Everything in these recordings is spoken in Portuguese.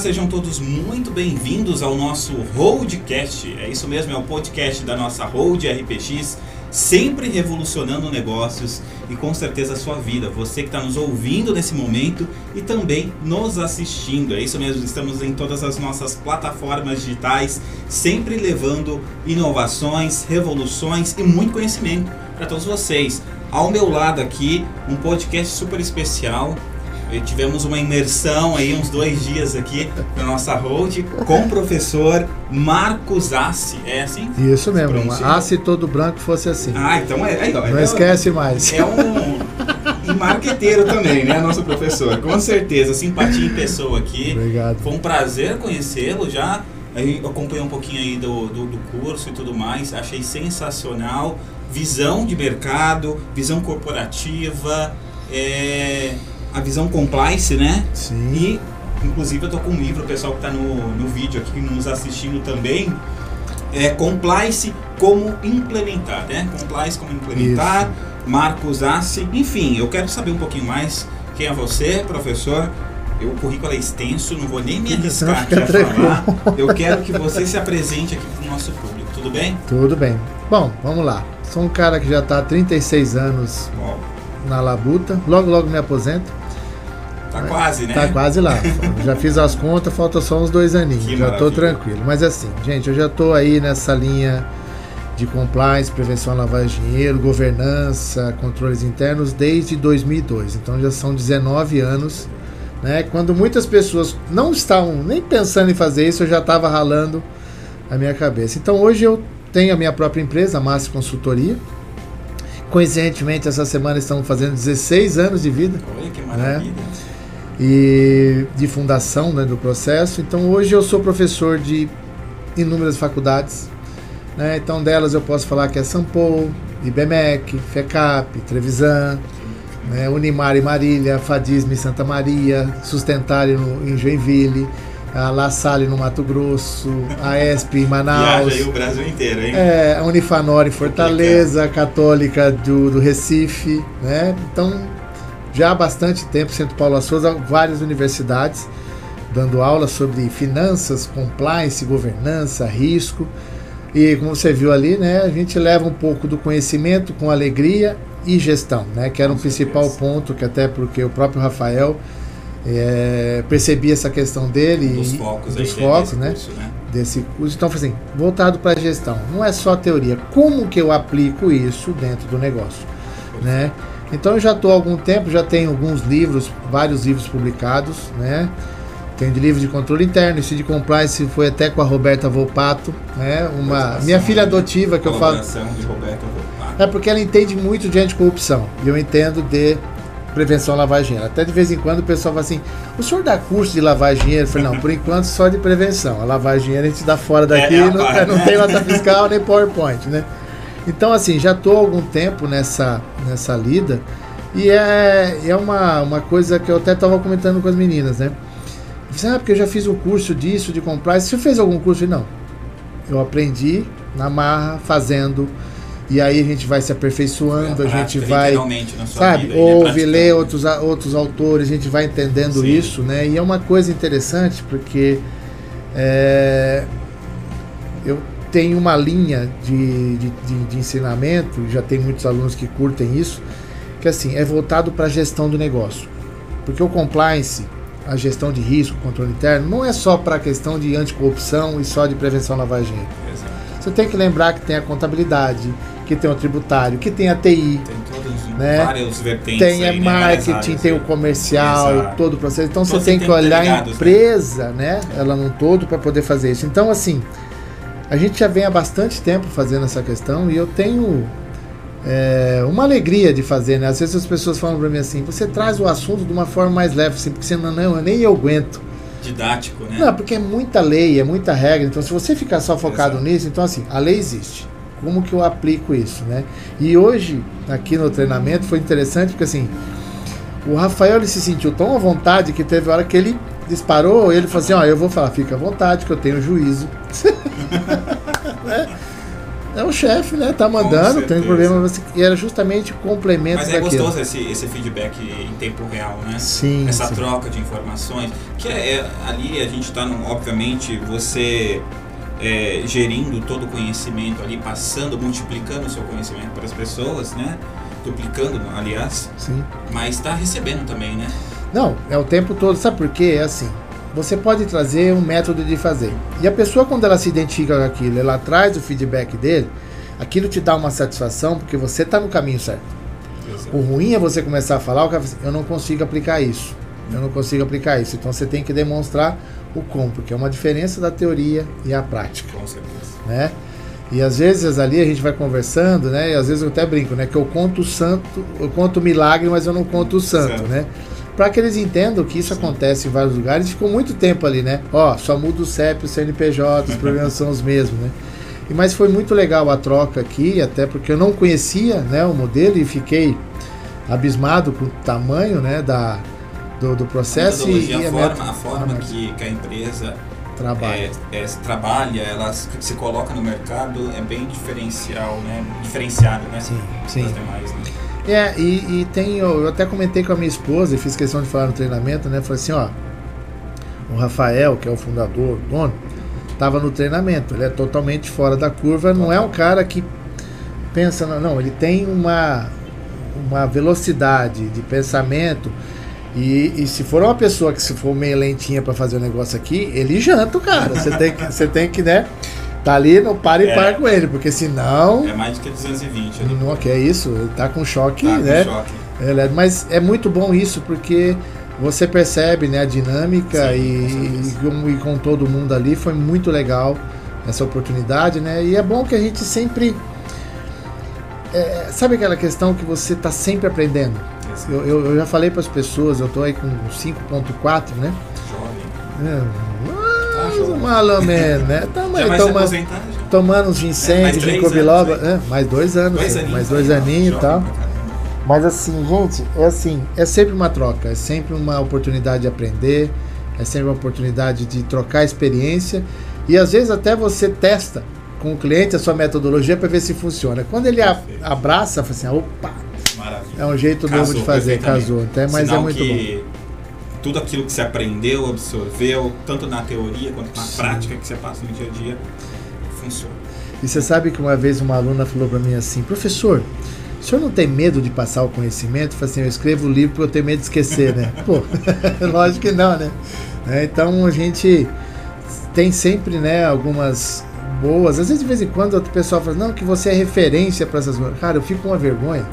sejam todos muito bem-vindos ao nosso Roadcast. É isso mesmo, é o podcast da nossa Road RPX, sempre revolucionando negócios e com certeza a sua vida. Você que está nos ouvindo nesse momento e também nos assistindo. É isso mesmo, estamos em todas as nossas plataformas digitais, sempre levando inovações, revoluções e muito conhecimento para todos vocês. Ao meu lado aqui, um podcast super especial tivemos uma imersão aí, uns dois dias aqui na nossa road com o professor Marcos Assi. É assim? Isso mesmo, Assi todo branco fosse assim. Ah, então é. é, Não é, esquece mais. É um. E marqueteiro também, né, nosso professor? Com certeza, simpatia em pessoa aqui. Obrigado. Foi um prazer conhecê-lo já. Acompanhei um pouquinho aí do, do, do curso e tudo mais, achei sensacional. Visão de mercado, visão corporativa, é, a visão compliance, né? Sim. E, inclusive, eu tô com um livro, o pessoal que está no, no vídeo aqui nos assistindo também, é Compliance Como Implementar, né? Compliance Como Implementar, Isso. Marcos Assi, enfim, eu quero saber um pouquinho mais quem é você, professor, o currículo é extenso, não vou nem me arriscar aqui a falar. Eu quero que você se apresente aqui para o nosso público, tudo bem? Tudo bem. Bom, vamos lá. Sou um cara que já está há 36 anos Bom. Na labuta, logo logo me aposento. Tá quase, né? Tá quase lá. já fiz as contas, falta só uns dois aninhos. Que já maravilha. tô tranquilo. Mas assim, gente, eu já tô aí nessa linha de compliance, prevenção à lavagem de dinheiro, governança, controles internos desde 2002. Então já são 19 anos, né? Quando muitas pessoas não estavam nem pensando em fazer isso, eu já estava ralando a minha cabeça. Então hoje eu tenho a minha própria empresa, a Massa Consultoria. Coincidentemente, essa semana estamos fazendo 16 anos de vida. Olha que maravilha. Né? e de fundação né, do processo. Então hoje eu sou professor de inúmeras faculdades. Né? Então delas eu posso falar que é Sampo, IBMEC, FECAP, Trevisan, né? Unimar e Marília, Fadisme Santa Maria, Sustentare no, em Joinville, a La Salle no Mato Grosso, a ESP em Manaus. Viaja aí o Brasil inteiro, hein? É, a Unifanor em Fortaleza, a Católica do, do Recife, né? Então já há bastante tempo, Centro Paulo Souza, várias universidades dando aulas sobre finanças, compliance, governança, risco. E como você viu ali, né, a gente leva um pouco do conhecimento com alegria e gestão, né, que era um principal ponto, que até porque o próprio Rafael é, percebia essa questão dele dos focos, dos focos né, curso, né, desse curso. Então, assim, voltado para a gestão, não é só teoria. Como que eu aplico isso dentro do negócio, né? Então eu já estou há algum tempo, já tenho alguns livros, vários livros publicados, né? Tenho de livro de controle interno, esse de compliance foi até com a Roberta Volpato, né? Uma minha filha adotiva que eu falo. De Roberta Volpato. É porque ela entende muito de anticorrupção e eu entendo de prevenção à lavagem dinheiro. Até de vez em quando o pessoal fala assim: o senhor dá curso de lavagem dinheiro? Eu falei: não, por enquanto só de prevenção. A lavagem dinheiro a gente dá fora daqui, é, é não, não tem nota fiscal nem PowerPoint, né? Então, assim, já estou há algum tempo nessa, nessa lida e é, é uma, uma coisa que eu até estava comentando com as meninas, né? Você ah, porque eu já fiz um curso disso, de comprar. Você fez algum curso? Não. Eu aprendi na marra, fazendo. E aí a gente vai se aperfeiçoando, a, gente vai. sabe, vida, ouve, lê outros, outros autores, a gente vai entendendo Sim. isso, né? E é uma coisa interessante porque é, eu tem uma linha de, de, de, de ensinamento, já tem muitos alunos que curtem isso, que assim, é voltado para a gestão do negócio. Porque o compliance, a gestão de risco, controle interno, não é só para a questão de anticorrupção e só de prevenção lavagem. Você tem que lembrar que tem a contabilidade, que tem o tributário, que tem a TI. Tem todas né? várias vertentes. Tem a né? marketing, áreas, tem o comercial, Exato. todo o processo. Então Todos você tem que olhar a né? empresa, né? né? Ela num todo para poder fazer isso. Então, assim, a gente já vem há bastante tempo fazendo essa questão e eu tenho é, uma alegria de fazer, né? Às vezes as pessoas falam para mim assim: você traz o assunto de uma forma mais leve, assim, porque senão não, nem eu aguento. Didático, né? Não, porque é muita lei, é muita regra. Então, se você ficar só focado Exato. nisso, então assim, a lei existe. Como que eu aplico isso, né? E hoje, aqui no treinamento, foi interessante porque assim, o Rafael ele se sentiu tão à vontade que teve hora que ele disparou, ele falou assim, ó, eu vou falar, fica à vontade que eu tenho juízo. né? é o chefe, né? Tá mandando, tem problema. E era justamente complemento Mas é daquilo. gostoso esse, esse feedback em tempo real, né? Sim. Essa sim. troca de informações. Que é, é ali a gente está, obviamente, você é, gerindo todo o conhecimento ali, passando, multiplicando o seu conhecimento para as pessoas, né? Duplicando, aliás. Sim. Mas está recebendo também, né? Não, é o tempo todo. Sabe por quê? É assim você pode trazer um método de fazer. E a pessoa, quando ela se identifica com aquilo, ela traz o feedback dele, aquilo te dá uma satisfação porque você está no caminho certo. Exato. O ruim é você começar a falar, assim, eu não consigo aplicar isso. Eu não consigo aplicar isso. Então você tem que demonstrar o como, porque é uma diferença da teoria e a prática. Com certeza. Né? E às vezes ali a gente vai conversando, né? E às vezes eu até brinco, né? Que eu conto o santo, eu conto o milagre, mas eu não conto o santo, certo. né? para que eles entendam que isso Sim. acontece em vários lugares. Ficou muito tempo ali, né? Ó, só muda o CEP, o CNPJ, os programas são os mesmos, né? E, mas foi muito legal a troca aqui, até porque eu não conhecia né, o modelo e fiquei abismado com o tamanho né, da, do, do processo. A e, a, a, forma, a forma que, que a empresa trabalha. É, é, trabalha, ela se coloca no mercado é bem diferencial, né? Diferenciado, né? Sim, sim. Demais, né? É, e, e tem, eu até comentei com a minha esposa e fiz questão de falar no treinamento, né? Falei assim, ó, o Rafael, que é o fundador, o dono, estava no treinamento, ele é totalmente fora da curva, não é um cara que pensa, não, ele tem uma, uma velocidade de pensamento e, e se for uma pessoa que se for meio lentinha para fazer o um negócio aqui, ele janta o cara, você tem que, você tem que, né? Tá ali, não para e é. para com ele, porque senão. É mais do que 220 ali. Não, que é isso, ele tá com choque, tá né? Com choque. É, mas é muito bom isso, porque você percebe né, a dinâmica Sim, e, com e, com todo mundo ali. Foi muito legal essa oportunidade, né? E é bom que a gente sempre. É, sabe aquela questão que você está sempre aprendendo? Eu, eu, eu, já falei para as pessoas, eu estou aí com 5.4, né? Jovem. É, mais ou menos, né? Tamo aí tomando, tomando uns ginseng, é, ginkgo biloba. É, mais dois anos, dois aninhos, mais dois aninhos e tal. Mas assim, gente, é assim, é sempre uma troca, é sempre uma oportunidade de aprender, é sempre uma oportunidade de trocar experiência e às vezes até você testa com o cliente a sua metodologia para ver se funciona. Quando ele a, abraça, fala assim, opa, Maravilha. É um jeito casou, novo de fazer, casou. Até, mas é Sinal é muito que... bom tudo aquilo que você aprendeu, absorveu, tanto na teoria quanto na Sim. prática que você passa no dia a dia, funciona. E você sabe que uma vez uma aluna falou para mim assim, professor, o senhor não tem medo de passar o conhecimento? Falei assim, eu escrevo o livro porque eu tenho medo de esquecer, né? Pô, lógico que não, né? É, então a gente tem sempre, né, algumas boas. Às vezes de vez em quando o pessoal fala, não, que você é referência para essas coisas. Cara, eu fico com uma vergonha.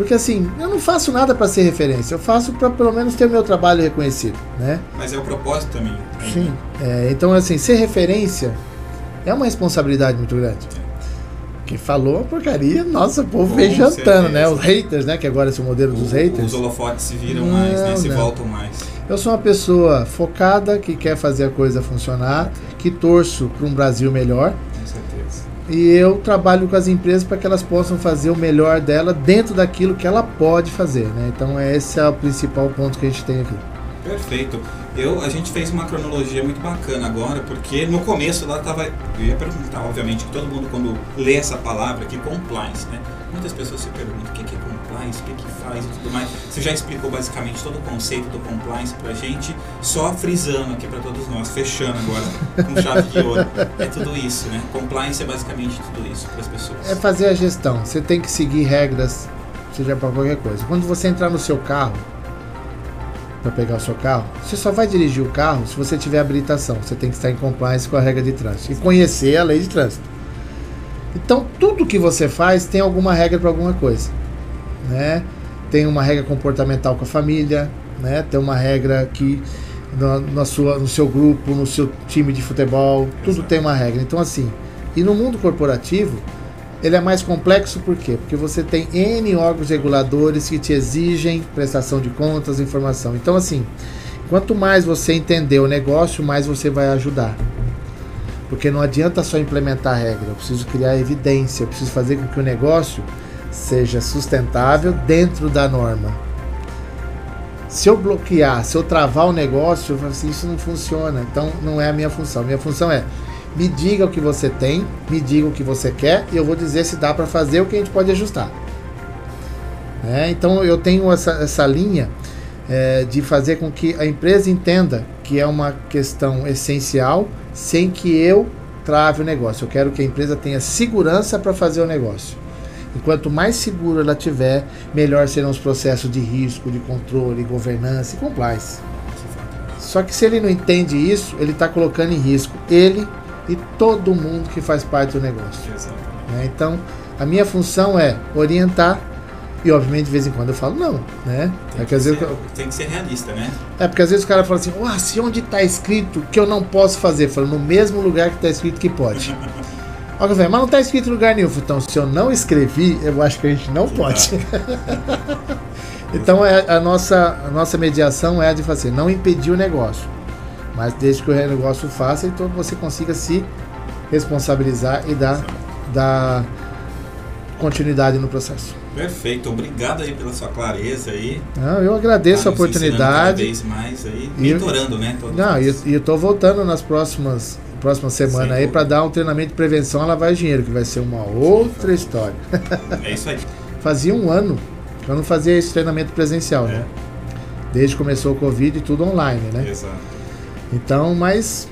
Porque assim, eu não faço nada para ser referência, eu faço para pelo menos ter o meu trabalho reconhecido, né? Mas é o propósito também. Sim. É, então, assim, ser referência é uma responsabilidade muito grande. Quem falou porcaria, nossa, o povo vem jantando, né? Os haters, né? Que agora é o modelo dos o, haters. Os holofotes se viram não, mais, né? Se não. voltam mais. Eu sou uma pessoa focada, que quer fazer a coisa funcionar, que torço para um Brasil melhor e eu trabalho com as empresas para que elas possam fazer o melhor dela dentro daquilo que ela pode fazer, né? Então esse é o principal ponto que a gente tem aqui. Perfeito. Eu, a gente fez uma cronologia muito bacana agora, porque no começo lá estava. Eu ia perguntar, obviamente, que todo mundo quando lê essa palavra aqui, compliance, né? Muitas pessoas se perguntam o que é compliance, o que, que faz e tudo mais. Você já explicou basicamente todo o conceito do compliance pra gente, só frisando aqui para todos nós, fechando agora com chave de ouro. É tudo isso, né? Compliance é basicamente tudo isso para as pessoas. É fazer a gestão. Você tem que seguir regras, seja para qualquer coisa. Quando você entrar no seu carro, para pegar o seu carro, você só vai dirigir o carro se você tiver habilitação. Você tem que estar em compliance com a regra de trânsito e conhecer a lei de trânsito. Então, tudo que você faz tem alguma regra para alguma coisa, né? Tem uma regra comportamental com a família, né? Tem uma regra que na, na sua, no seu grupo, no seu time de futebol, tudo Exato. tem uma regra. Então, assim, e no mundo corporativo, ele é mais complexo por quê? Porque você tem N órgãos reguladores que te exigem prestação de contas, informação. Então, assim, quanto mais você entender o negócio, mais você vai ajudar. Porque não adianta só implementar a regra, eu preciso criar evidência, eu preciso fazer com que o negócio seja sustentável dentro da norma. Se eu bloquear, se eu travar o negócio, eu falo assim, isso não funciona. Então não é a minha função. Minha função é Me diga o que você tem, me diga o que você quer e eu vou dizer se dá para fazer o que a gente pode ajustar. É, então eu tenho essa, essa linha é, de fazer com que a empresa entenda que é uma questão essencial sem que eu trave o negócio. Eu quero que a empresa tenha segurança para fazer o negócio. E quanto mais seguro ela tiver, melhor serão os processos de risco, de controle, governança e compliance. Só que se ele não entende isso, ele está colocando em risco ele e todo mundo que faz parte do negócio. Né? Então, a minha função é orientar e obviamente de vez em quando eu falo não, né? Tem, é que, ser, eu... tem que ser realista, né? É porque às vezes o cara fala assim, ah, se onde está escrito que eu não posso fazer? Falo, no mesmo lugar que está escrito que pode. Olha, mas não está escrito em lugar nenhum. Então, se eu não escrevi, eu acho que a gente não pode. então, é, a, nossa, a nossa mediação é a de fazer, não impedir o negócio. Mas desde que o negócio faça, então você consiga se responsabilizar e dar, dar continuidade no processo. Perfeito, obrigado aí pela sua clareza aí. Não, eu agradeço tá a oportunidade. Cada vez mais aí, mentorando, né? Não, e eu estou voltando nas próximas próxima semana Sim, aí para dar um treinamento de prevenção a lavar dinheiro, que vai ser uma outra história. É isso aí. Fazia um ano que eu não fazia esse treinamento presencial, né? é. né? Desde que começou o Covid e tudo online, né? Exato. Então, mas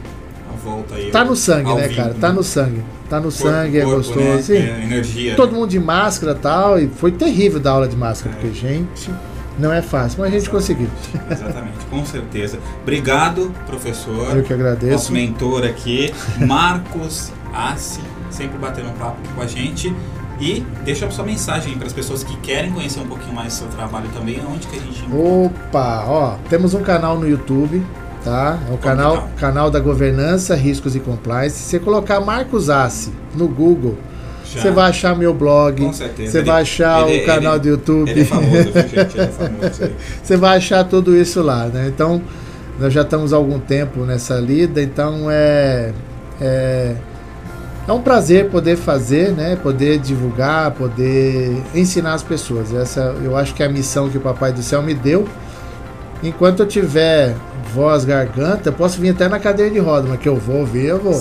a volta aí. Tá no sangue, né, vivo, cara? Tá né? no sangue. Tá no corpo, sangue, é corpo, é gostoso. Né? É energia. Todo né? mundo de máscara e tal. E foi terrível dar aula de máscara, é. porque, gente, não é fácil, mas a gente Exatamente. conseguiu. Exatamente, com certeza. Obrigado, professor. Eu que agradeço. Nosso mentor aqui, Marcos Assi, sempre batendo um papo com a gente. E deixa a sua mensagem para as pessoas que querem conhecer um pouquinho mais do seu trabalho também, onde que a gente Opa, ó, temos um canal no YouTube, tá? É o canal, canal da governança, riscos e compliance. Se você colocar Marcos Assi no Google, você vai achar meu blog. Você vai achar ele, o canal ele, do YouTube. Ele é famoso, gente? É famoso. Você vai achar tudo isso lá, né? Então, nós já estamos há algum tempo nessa lida, então é, é, é um prazer poder fazer, né? Poder divulgar, poder ensinar as pessoas. Essa eu acho que é a missão que o Papai do Céu me deu. Enquanto eu tiver voz, garganta, posso vir até na cadeira de roda, mas que eu vou ver, eu vou.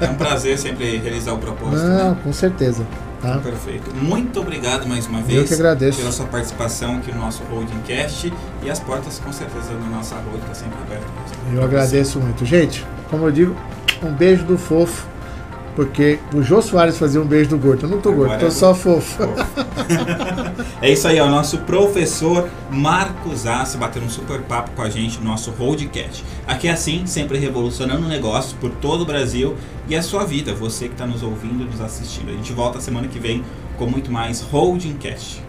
é um prazer sempre realizar o propósito. Não, né? com certeza. Tá? Perfeito. Muito obrigado mais uma vez. Eu que agradeço. Pela sua participação aqui no nosso Holding Cast. E as portas, com certeza, da nossa roda estão sempre abertas. Eu agradeço muito. Gente, como eu digo, um beijo do fofo porque o Jô Soares fazia um beijo do gordo. Eu não tô Agora gordo, tô é só fofo. É isso aí, ó. Nosso professor Marcos Assi batendo um super papo com a gente no nosso Roadcast. Aqui é assim, sempre revolucionando negócios por todo o Brasil e a sua vida, você que está nos ouvindo e nos assistindo. A gente volta semana que vem com muito mais Holding Cast.